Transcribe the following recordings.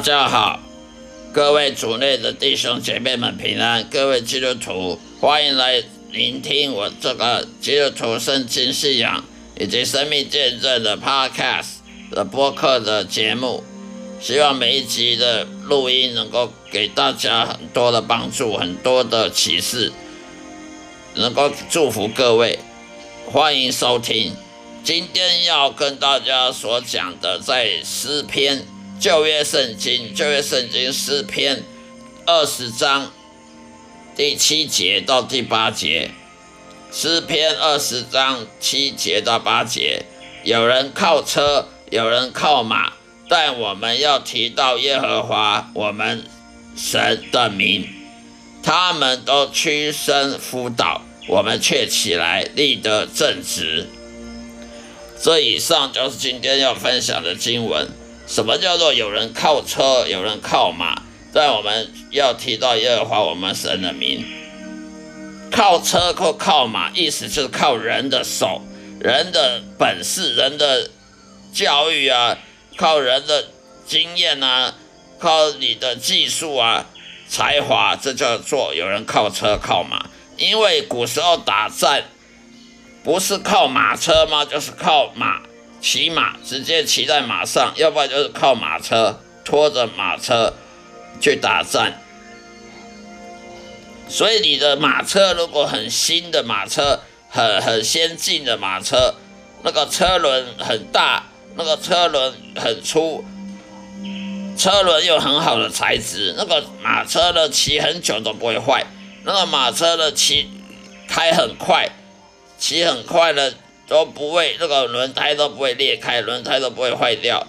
大家好，各位主内的弟兄姐妹们平安，各位基督徒，欢迎来聆听我这个基督徒圣经信仰以及生命见证的 Podcast 的播客的节目。希望每一集的录音能够给大家很多的帮助，很多的启示，能够祝福各位。欢迎收听。今天要跟大家所讲的，在诗篇。旧约圣经，旧约圣经诗篇二十章第七节到第八节，诗篇二十章七节到八节，有人靠车，有人靠马，但我们要提到耶和华我们神的名，他们都屈身辅导，我们却起来立得正直。这以上就是今天要分享的经文。什么叫做有人靠车，有人靠马？在我们要提到耶和华我们神的名，靠车或靠马，意思就是靠人的手、人的本事、人的教育啊，靠人的经验啊，靠你的技术啊、才华，这叫做有人靠车靠马。因为古时候打战不是靠马车吗？就是靠马。骑马直接骑在马上，要不然就是靠马车拖着马车去打仗。所以你的马车如果很新的马车，很很先进的马车，那个车轮很大，那个车轮很粗，车轮又很好的材质，那个马车呢骑很久都不会坏。那个马车呢骑开很快，骑很快的。都不会，这个轮胎都不会裂开，轮胎都不会坏掉。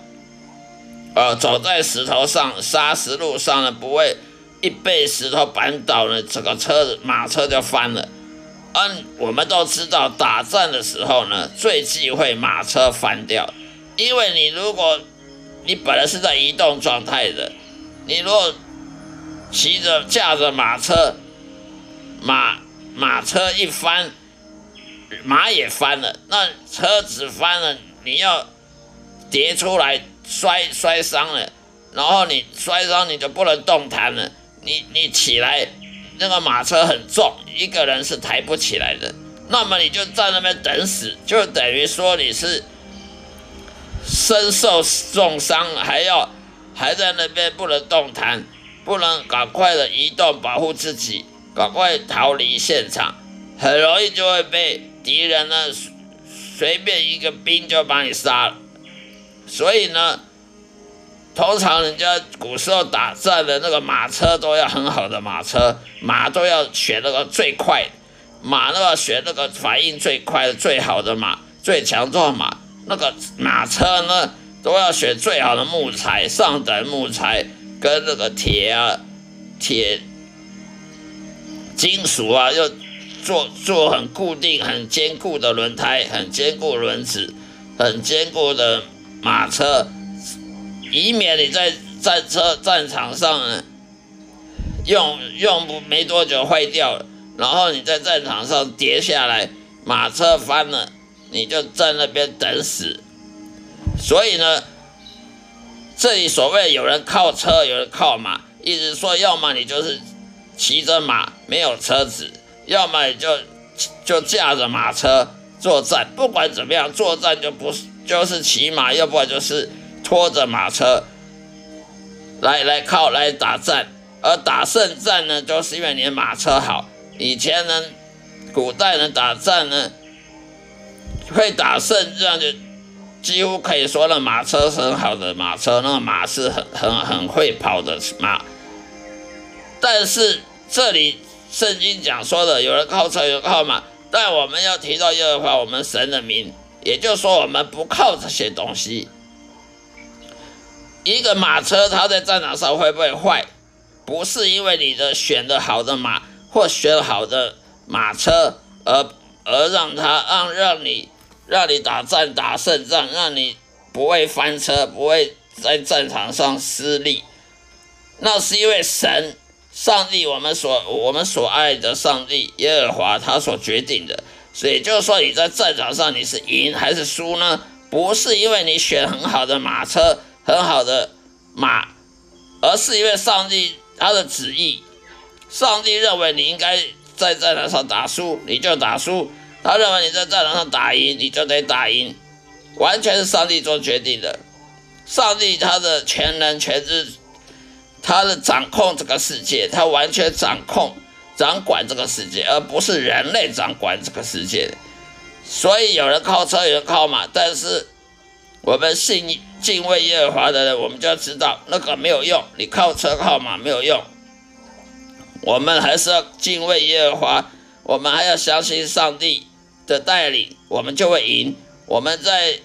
呃，走在石头上、砂石路上呢，不会一被石头绊倒呢，整个车子马车就翻了。嗯，我们都知道，打仗的时候呢，最忌讳马车翻掉，因为你如果你本来是在移动状态的，你如果骑着驾着马车，马马车一翻。马也翻了，那车子翻了，你要跌出来摔摔伤了，然后你摔伤你就不能动弹了，你你起来，那个马车很重，一个人是抬不起来的，那么你就在那边等死，就等于说你是身受重伤，还要还在那边不能动弹，不能赶快的移动保护自己，赶快逃离现场，很容易就会被。敌人呢，随便一个兵就把你杀了，所以呢，通常人家古时候打仗的那个马车都要很好的马车，马都要选那个最快，马都要选那个反应最快的最好的马，最强壮马。那个马车呢，都要选最好的木材，上等木材跟那个铁啊、铁、金属啊，又。做做很固定、很坚固的轮胎，很坚固轮子，很坚固的马车，以免你在战车战场上用用不没多久坏掉了，然后你在战场上跌下来，马车翻了，你就在那边等死。所以呢，这里所谓有人靠车，有人靠马，意思说，要么你就是骑着马，没有车子。要么就就驾着马车作战，不管怎么样，作战就不是就是骑马，要不然就是拖着马车来来靠来打战。而打胜战呢，就是因为你的马车好。以前呢，古代人打仗呢，会打胜仗就几乎可以说那马车很好的马车，那个马是很很很会跑的马。但是这里。圣经讲说的，有人靠车，有人靠马，但我们要提到耶和华我们神的名，也就是说，我们不靠这些东西。一个马车，它在战场上会不会坏？不是因为你的选的好的马或选好的马车，而而让它让让你让你打战打胜仗，让你不会翻车，不会在战场上失利。那是因为神。上帝，我们所我们所爱的上帝耶和华，他所决定的，所以就是说你在战场上你是赢还是输呢？不是因为你选很好的马车、很好的马，而是因为上帝他的旨意。上帝认为你应该在战场上打输，你就打输；他认为你在战场上打赢，你就得打赢。完全是上帝做决定的。上帝他的全能全知，他的掌控这个世界，他完全掌控、掌管这个世界，而不是人类掌管这个世界。所以有人靠车，有人靠马，但是我们信敬畏耶和华的人，我们就要知道那个没有用，你靠车靠马没有用。我们还是要敬畏耶和华，我们还要相信上帝的带领，我们就会赢。我们在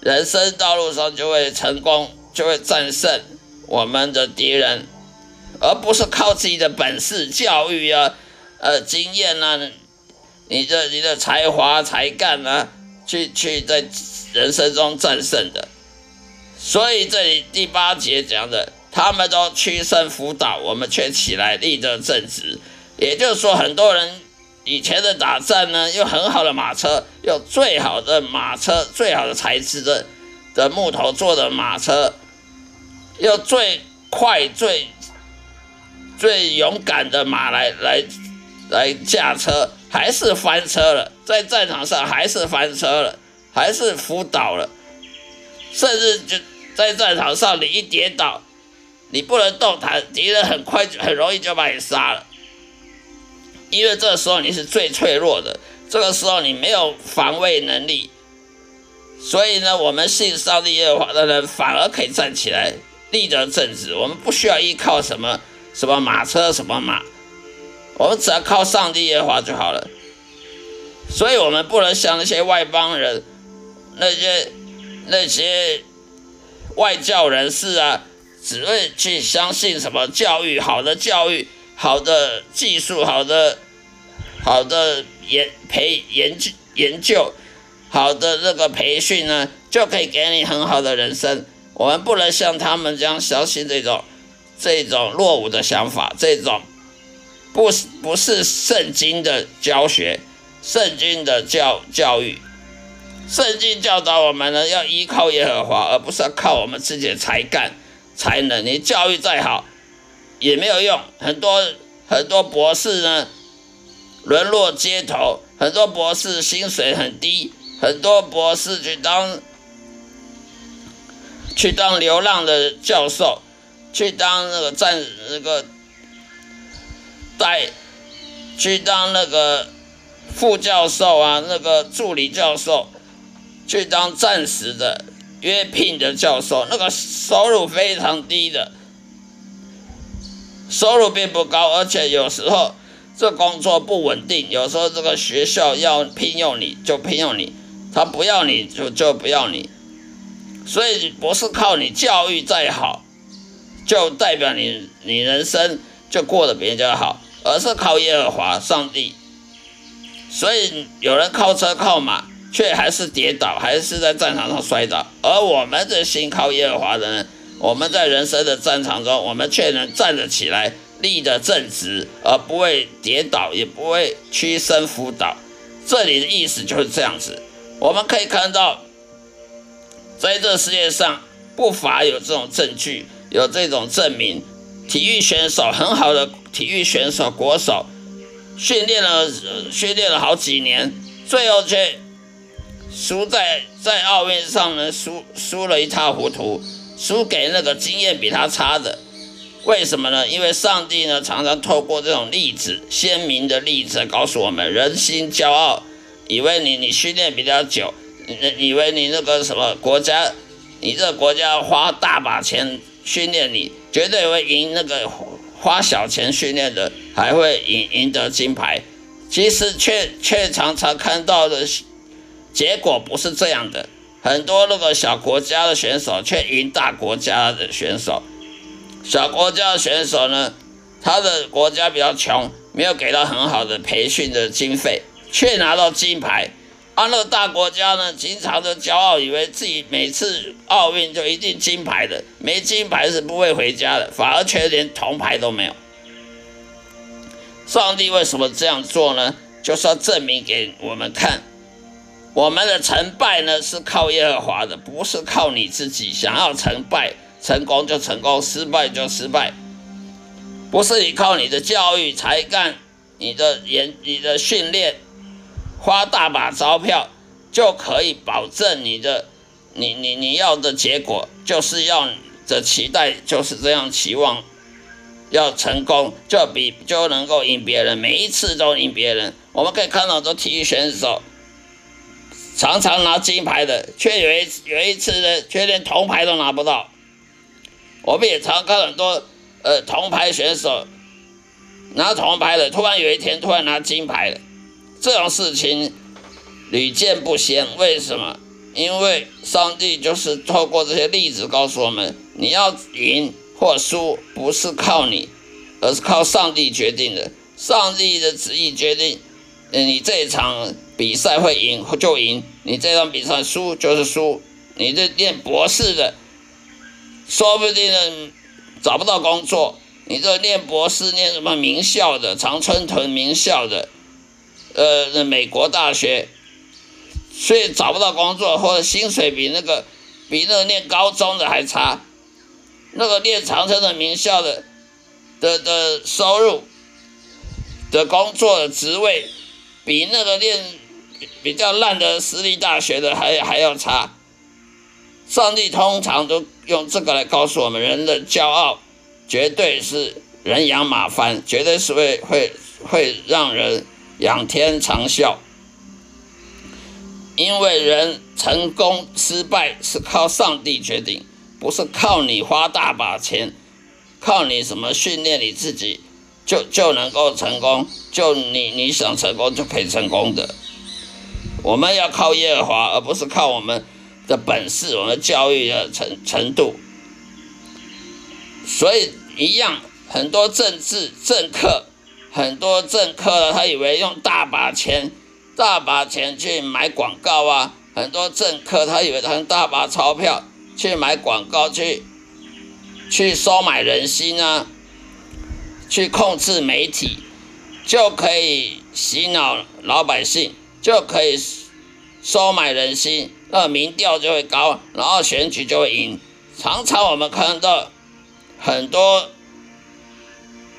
人生道路上就会成功，就会战胜我们的敌人，而不是靠自己的本事、教育啊、呃经验啊、你的你的才华才干啊，去去在人生中战胜的。所以这里第八节讲的。他们都屈身辅导，我们却起来立着正直。也就是说，很多人以前的打仗呢，用很好的马车，用最好的马车、最好的材质的的木头做的马车，用最快、最最勇敢的马来来来驾车，还是翻车了，在战场上还是翻车了，还是辅导了，甚至就在战场上，你一跌倒。你不能动弹，敌人很快就很容易就把你杀了，因为这时候你是最脆弱的，这个时候你没有防卫能力，所以呢，我们信上帝耶和华的人反而可以站起来立得正直，我们不需要依靠什么什么马车什么马，我们只要靠上帝耶和华就好了，所以我们不能像那些外邦人，那些那些外教人士啊。只会去相信什么教育好的教育好的技术好的好的研培研究研究好的那个培训呢，就可以给你很好的人生。我们不能像他们这样相信这种这种落伍的想法，这种不是不是圣经的教学，圣经的教教育，圣经教导我们呢要依靠耶和华，而不是要靠我们自己的才干。才能，你教育再好也没有用。很多很多博士呢，沦落街头；很多博士薪水很低；很多博士去当去当流浪的教授，去当那个战那个带，去当那个副教授啊，那个助理教授，去当暂时的。约聘的教授，那个收入非常低的，收入并不高，而且有时候这工作不稳定，有时候这个学校要聘用你就聘用你，他不要你就就不要你，所以不是靠你教育再好，就代表你你人生就过得比人家好，而是靠耶和华上帝，所以有人靠车靠马。却还是跌倒，还是在战场上摔倒。而我们这心靠耶和华的人，我们在人生的战场中，我们却能站得起来，立得正直，而不会跌倒，也不会屈身辅导。这里的意思就是这样子。我们可以看到，在这世界上不乏有这种证据，有这种证明。体育选手很好的体育选手国手，训练了训练了好几年，最后却。输在在奥运上呢，输输了一塌糊涂，输给那个经验比他差的。为什么呢？因为上帝呢，常常透过这种例子，鲜明的例子，告诉我们：人心骄傲，以为你你训练比较久，以为你那个什么国家，你这个国家花大把钱训练你，绝对会赢那个花小钱训练的，还会赢赢得金牌。其实却却常常看到的。结果不是这样的，很多那个小国家的选手却赢大国家的选手。小国家的选手呢，他的国家比较穷，没有给到很好的培训的经费，却拿到金牌。而那个大国家呢，经常的骄傲，以为自己每次奥运就一定金牌的，没金牌是不会回家的，反而却连铜牌都没有。上帝为什么这样做呢？就是要证明给我们看。我们的成败呢，是靠耶和华的，不是靠你自己。想要成败，成功就成功，失败就失败。不是你靠你的教育、才干、你的研、你的训练，花大把钞票就可以保证你的，你你你要的结果，就是要的期待就是这样期望，要成功就比就能够赢别人，每一次都赢别人。我们可以看到，这体育选手常常拿金牌的，却有一有一次呢，却连铜牌都拿不到。我们也常看很多。呃，铜牌选手拿铜牌的，突然有一天突然拿金牌了，这种事情屡见不鲜。为什么？因为上帝就是透过这些例子告诉我们：你要赢或输，不是靠你，而是靠上帝决定的。上帝的旨意决定，你这场比赛会赢就赢，你这场比赛输就是输。你这念博士的，说不定呢。找不到工作，你这念博士念什么名校的常春藤名校的，呃，美国大学，所以找不到工作，或者薪水比那个比那个念高中的还差，那个念长春的名校的的的收入的工作的职位，比那个念比较烂的私立大学的还还要差。上帝通常都用这个来告诉我们：人的骄傲绝对是人仰马翻，绝对是会会会让人仰天长啸。因为人成功失败是靠上帝决定，不是靠你花大把钱，靠你什么训练你自己就就能够成功，就你你想成功就可以成功的。我们要靠耶和华，而不是靠我们。的本事，我们教育的程程度，所以一样，很多政治政客，很多政客，他以为用大把钱，大把钱去买广告啊，很多政客他以为他用大把钞票去买广告，去去收买人心啊，去控制媒体，就可以洗脑老百姓，就可以收买人心。那民调就会高，然后选举就会赢。常常我们看到很多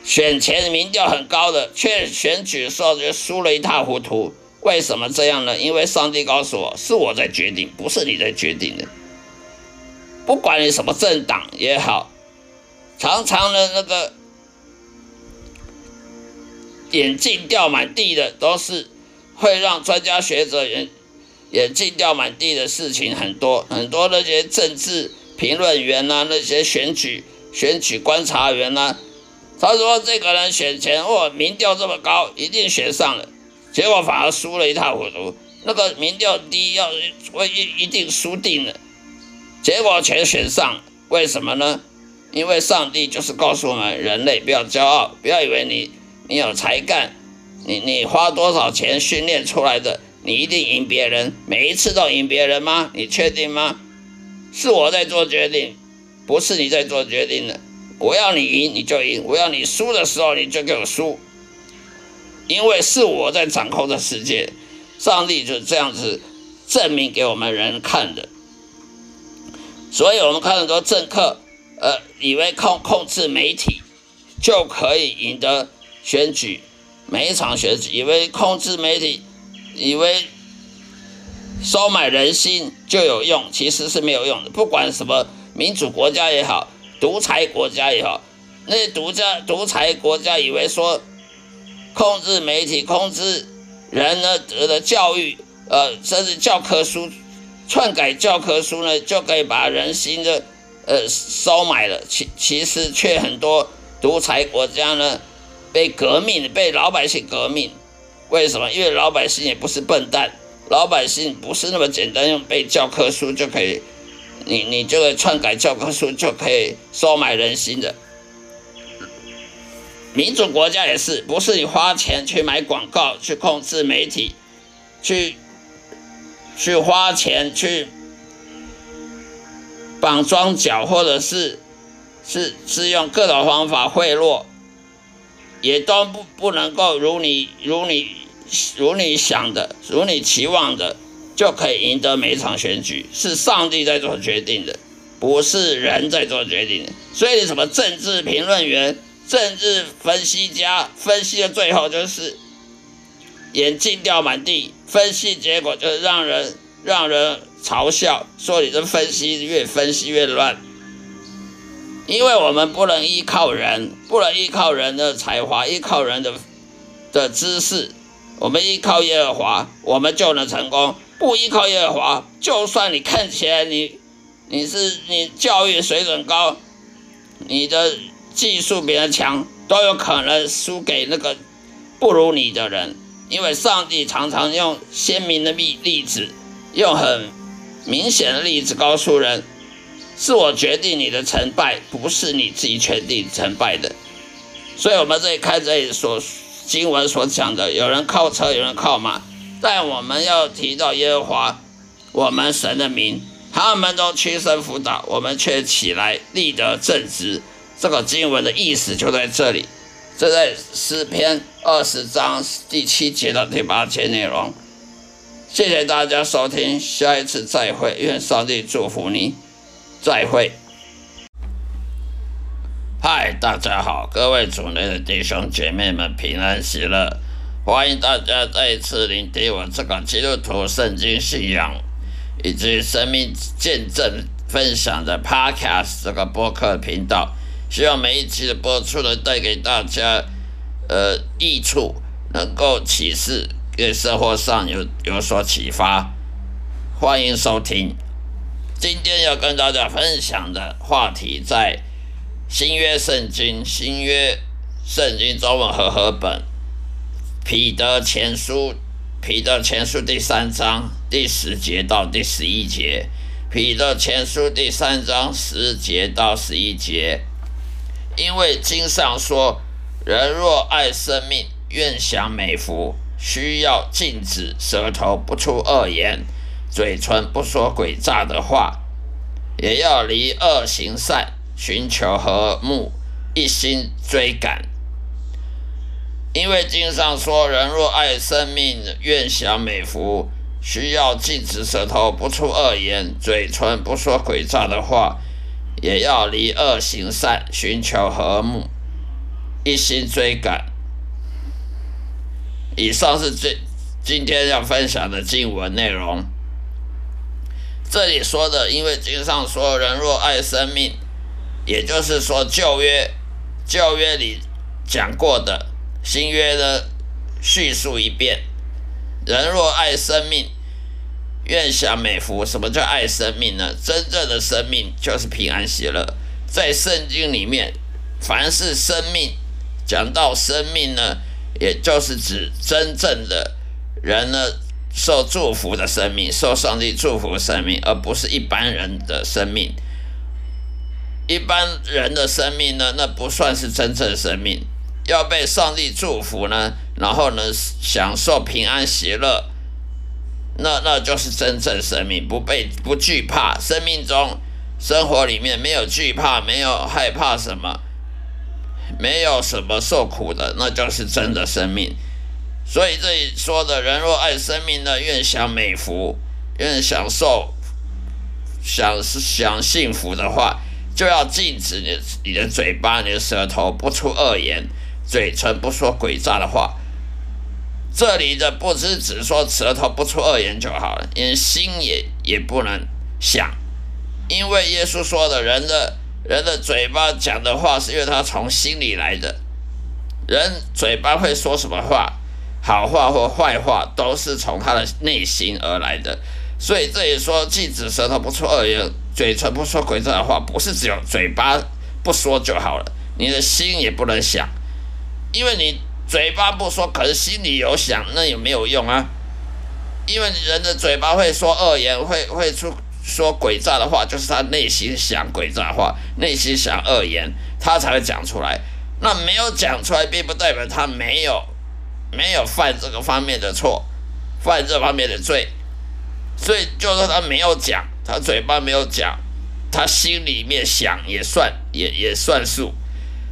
选前民调很高的，却选举的时候就输了一塌糊涂。为什么这样呢？因为上帝告诉我，是我在决定，不是你在决定的。不管你什么政党也好，常常的那个眼镜掉满地的，都是会让专家学者人。眼镜掉满地的事情很多，很多那些政治评论员呐，那些选举选举观察员呐，他说这个人选前哦，民调这么高，一定选上了，结果反而输了一塌糊涂。那个民调低，要会一一定输定了，结果全选上，为什么呢？因为上帝就是告诉我们，人类不要骄傲，不要以为你你有才干，你你花多少钱训练出来的。你一定赢别人，每一次都赢别人吗？你确定吗？是我在做决定，不是你在做决定的。我要你赢你就赢，我要你输的时候你就给我输，因为是我在掌控这世界。上帝就是这样子证明给我们人看的。所以我们看很多政客，呃，以为控控制媒体就可以赢得选举，每一场选举，以为控制媒体。以为收买人心就有用，其实是没有用的。不管什么民主国家也好，独裁国家也好，那些独家独裁国家以为说控制媒体、控制人呢的教育，呃，甚至教科书篡改教科书呢，就可以把人心的呃收买了。其其实却很多独裁国家呢被革命，被老百姓革命。为什么？因为老百姓也不是笨蛋，老百姓不是那么简单用背教科书就可以，你你这个篡改教科书就可以收买人心的。民主国家也是，不是你花钱去买广告、去控制媒体、去去花钱去绑庄脚，或者是是是用各种方法贿赂，也都不不能够如你如你。如你想的，如你期望的，就可以赢得每一场选举，是上帝在做决定的。不是人在做决定的。所以，什么政治评论员、政治分析家分析的最后就是眼镜掉满地，分析结果就是让人让人嘲笑，说你这分析越分析越乱。因为我们不能依靠人，不能依靠人的才华，依靠人的的知识，我们依靠耶和华，我们就能成功。不依靠耶和华，就算你看起来你你是你教育水准高，你的技术比人强，都有可能输给那个不如你的人。因为上帝常常用鲜明的例例子，用很明显的例子告诉人。是我决定你的成败，不是你自己决定成败的。所以，我们这里看这里所经文所讲的，有人靠车，有人靠马，但我们要提到耶和华，我们神的名，他们都屈身辅导，我们却起来立得正直。这个经文的意思就在这里，这在诗篇二十章第七节到第八节内容。谢谢大家收听，下一次再会，愿上帝祝福你。再会。嗨，大家好，各位主内的弟兄姐妹们，平安喜乐！欢迎大家再一次聆听我这个基督徒圣经信仰以及生命见证分享的 Podcast 这个播客频道。希望每一期的播出呢，带给大家呃益处，能够启示，对生活上有有所启发。欢迎收听。今天要跟大家分享的话题，在新约圣经、新约圣经中文和合本彼得前书，彼得前书第三章第十节到第十一节，彼得前书第三章十节到十一节，因为经上说，人若爱生命，愿享美福，需要禁止舌头不出恶言。嘴唇不说诡诈的话，也要离恶行善，寻求和睦，一心追赶。因为经上说：“人若爱生命，愿享美福，需要禁止舌头不出恶言，嘴唇不说诡诈的话，也要离恶行善，寻求和睦，一心追赶。”以上是最今天要分享的经文内容。这里说的，因为经上说，人若爱生命，也就是说旧约旧约里讲过的，新约的叙述一遍。人若爱生命，愿享美福。什么叫爱生命呢？真正的生命就是平安喜乐。在圣经里面，凡是生命，讲到生命呢，也就是指真正的人呢。受祝福的生命，受上帝祝福的生命，而不是一般人的生命。一般人的生命呢，那不算是真正生命。要被上帝祝福呢，然后呢，享受平安喜乐，那那就是真正生命，不被不惧怕，生命中生活里面没有惧怕，没有害怕什么，没有什么受苦的，那就是真的生命。所以这里说的人若爱生命呢，愿享美福，愿享受，想想幸福的话，就要禁止你你的嘴巴、你的舌头不出恶言，嘴唇不说诡诈的话。这里的不是只说舌头不出恶言就好了，连心也也不能想，因为耶稣说的，人的人的嘴巴讲的话，是因为他从心里来的。人嘴巴会说什么话？好话或坏话都是从他的内心而来的，所以这里说禁止舌头不出恶言，嘴唇不说诡诈的话，不是只有嘴巴不说就好了，你的心也不能想，因为你嘴巴不说，可是心里有想，那也没有用啊？因为人的嘴巴会说恶言，会会出说诡诈的话，就是他内心想诡诈话，内心想恶言，他才会讲出来。那没有讲出来，并不代表他没有。没有犯这个方面的错，犯这方面的罪，所以就说他没有讲，他嘴巴没有讲，他心里面想也算也也算数，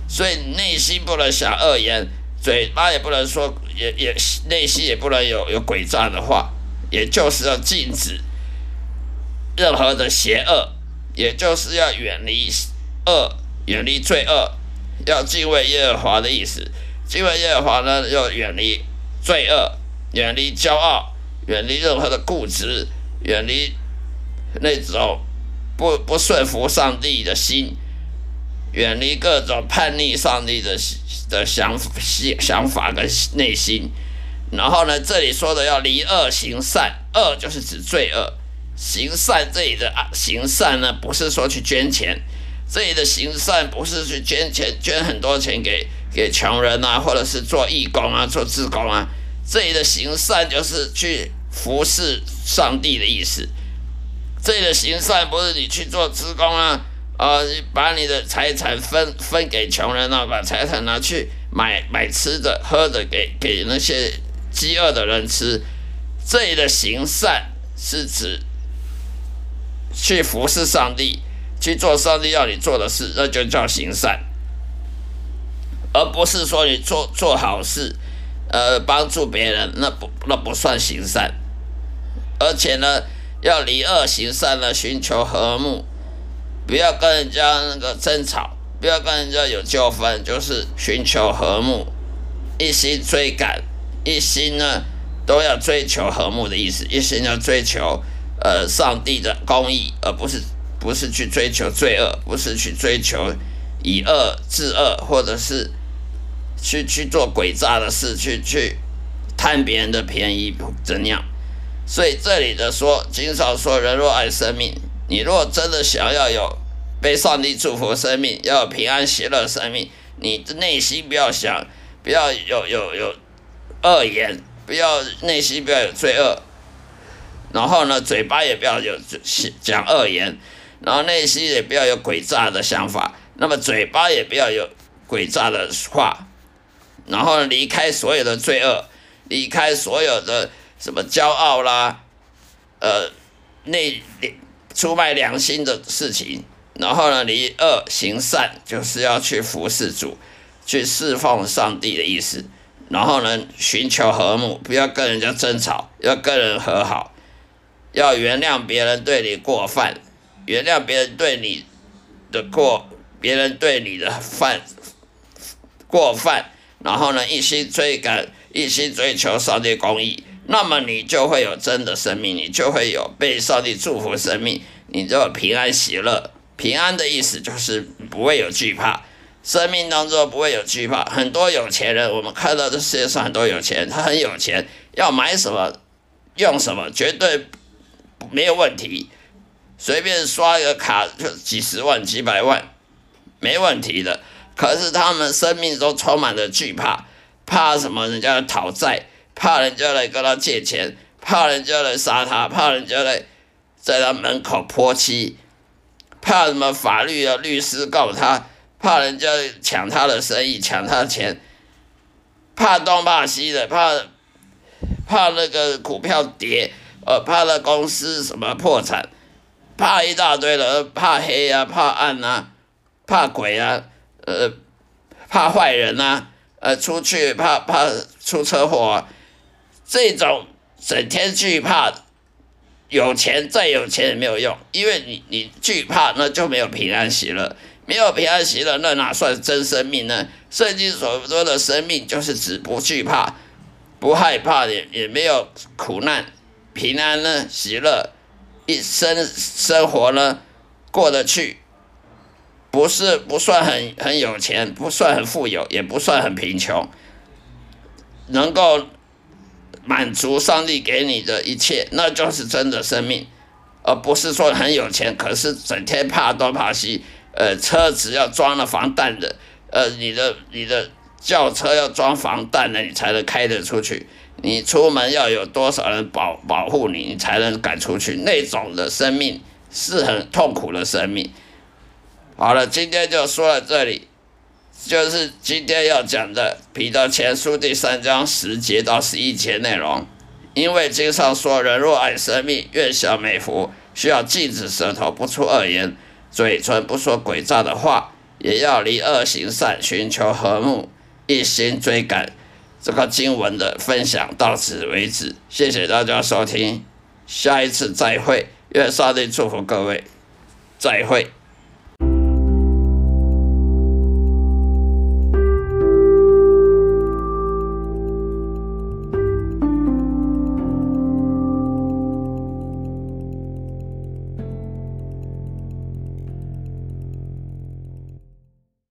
所以内心不能想恶言，嘴巴也不能说，也也内心也不能有有诡诈的话，也就是要禁止任何的邪恶，也就是要远离恶，远离罪恶，要敬畏耶和华的意思。敬畏耶和华呢，要远离罪恶，远离骄傲，远离任何的固执，远离那种不不顺服上帝的心，远离各种叛逆上帝的的想想想法跟内心。然后呢，这里说的要离恶行善，恶就是指罪恶。行善这里的啊行善呢，不是说去捐钱，这里的行善不是去捐钱，捐很多钱给给穷人啊，或者是做义工啊，做志工啊。这里的行善就是去服侍上帝的意思。这里的行善不是你去做职工啊，呃，把你的财产分分给穷人啊，把财产拿去买买吃的喝的给给那些。饥饿的人吃，这里的行善是指去服侍上帝，去做上帝要你做的事，那就叫行善，而不是说你做做好事，呃，帮助别人，那不那不算行善。而且呢，要离恶行善呢，寻求和睦，不要跟人家那个争吵，不要跟人家有纠纷，就是寻求和睦，一心追赶。一心呢，都要追求和睦的意思，一心要追求呃上帝的公义，而不是不是去追求罪恶，不是去追求以恶治恶，或者是去去做诡诈的事，去去贪别人的便宜怎样？所以这里的说，经常说人若爱生命，你若真的想要有被上帝祝福生命，要有平安喜乐生命，你的内心不要想，不要有有有。恶言，不要内心不要有罪恶，然后呢，嘴巴也不要有讲恶言，然后内心也不要有诡诈的想法，那么嘴巴也不要有诡诈的话，然后离开所有的罪恶，离开所有的什么骄傲啦，呃，内出卖良心的事情，然后呢，离恶行善，就是要去服侍主，去侍奉上帝的意思。然后呢，寻求和睦，不要跟人家争吵，要跟人和好，要原谅别人对你过犯，原谅别人对你的过，别人对你的犯过犯，然后呢，一心追赶，一心追求上帝公义，那么你就会有真的生命，你就会有被上帝祝福生命，你就平安喜乐。平安的意思就是不会有惧怕。生命当中不会有惧怕。很多有钱人，我们看到这世界上很多有钱，他很有钱，要买什么用什么，绝对没有问题。随便刷一个卡就几十万、几百万，没问题的。可是他们生命中充满了惧怕，怕什么？人家来讨债，怕人家来跟他借钱，怕人家来杀他，怕人家来在他门口泼漆，怕什么？法律啊律师告他。怕人家抢他的生意，抢他的钱，怕东怕西的，怕怕那个股票跌，呃，怕那公司什么破产，怕一大堆的，怕黑啊，怕暗啊，怕鬼啊，呃，怕坏人啊，呃，出去怕怕出车祸，啊，这种整天惧怕，有钱再有钱也没有用，因为你你惧怕，那就没有平安喜乐。没有平安喜乐，那哪算真生命呢？圣经所说的生命，就是指不惧怕、不害怕，也也没有苦难，平安呢，喜乐，一生生活呢过得去，不是不算很很有钱，不算很富有，也不算很贫穷，能够满足上帝给你的一切，那就是真的生命，而不是说很有钱，可是整天怕东怕西。呃，车子要装了防弹的，呃，你的你的轿车要装防弹的，你才能开得出去。你出门要有多少人保保护你，你才能赶出去。那种的生命是很痛苦的生命。好了，今天就说到这里，就是今天要讲的《彼得前书》第三章十节到十一节内容。因为经上说，人若爱生命，愿享美福，需要禁止舌头不出恶言。嘴唇不说诡诈的话，也要离恶行善，寻求和睦，一心追赶。这个经文的分享到此为止，谢谢大家收听，下一次再会，愿上帝祝福各位。再会。